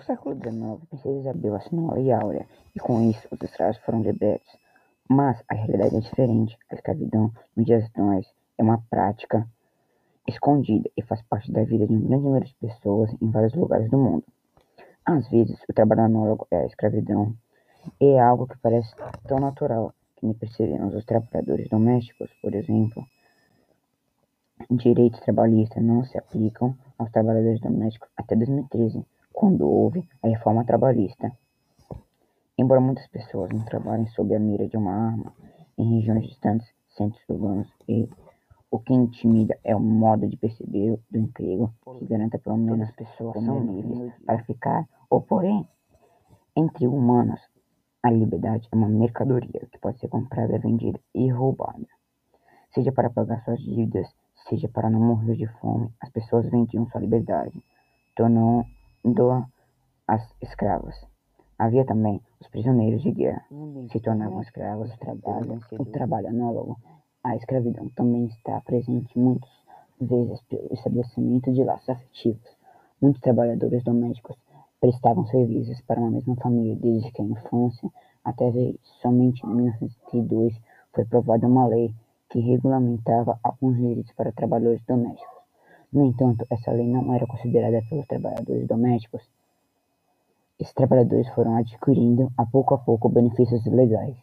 século XIX, a princesa Isabel assinou a Lei Áurea, e com isso os escravos foram libertos. Mas a realidade é diferente. A escravidão, nos dias hoje, é uma prática escondida e faz parte da vida de um grande número de pessoas em vários lugares do mundo. Às vezes, o trabalho análogo à escravidão é algo que parece tão natural que nem percebemos os trabalhadores domésticos, por exemplo. Direitos trabalhistas não se aplicam aos trabalhadores domésticos até 2013, quando houve a reforma trabalhista. Embora muitas pessoas não trabalhem sob a mira de uma arma em regiões distantes, centros urbanos e o que intimida é o modo de perceber do emprego que garanta pelo menos as pessoas são livres para ficar, ou porém, entre humanos, a liberdade é uma mercadoria que pode ser comprada, vendida e roubada. Seja para pagar suas dívidas, seja para não morrer de fome, as pessoas vendiam sua liberdade, tornando-as escravas. Havia também os prisioneiros de guerra, se tornavam escravos do trabalho, o trabalho análogo a escravidão também está presente muitas vezes pelo estabelecimento de laços afetivos. Muitos trabalhadores domésticos prestavam serviços para uma mesma família desde que a infância até velhice. Somente em 1932 foi aprovada uma lei que regulamentava alguns direitos para trabalhadores domésticos. No entanto, essa lei não era considerada pelos trabalhadores domésticos. Esses trabalhadores foram adquirindo, a pouco a pouco, benefícios legais.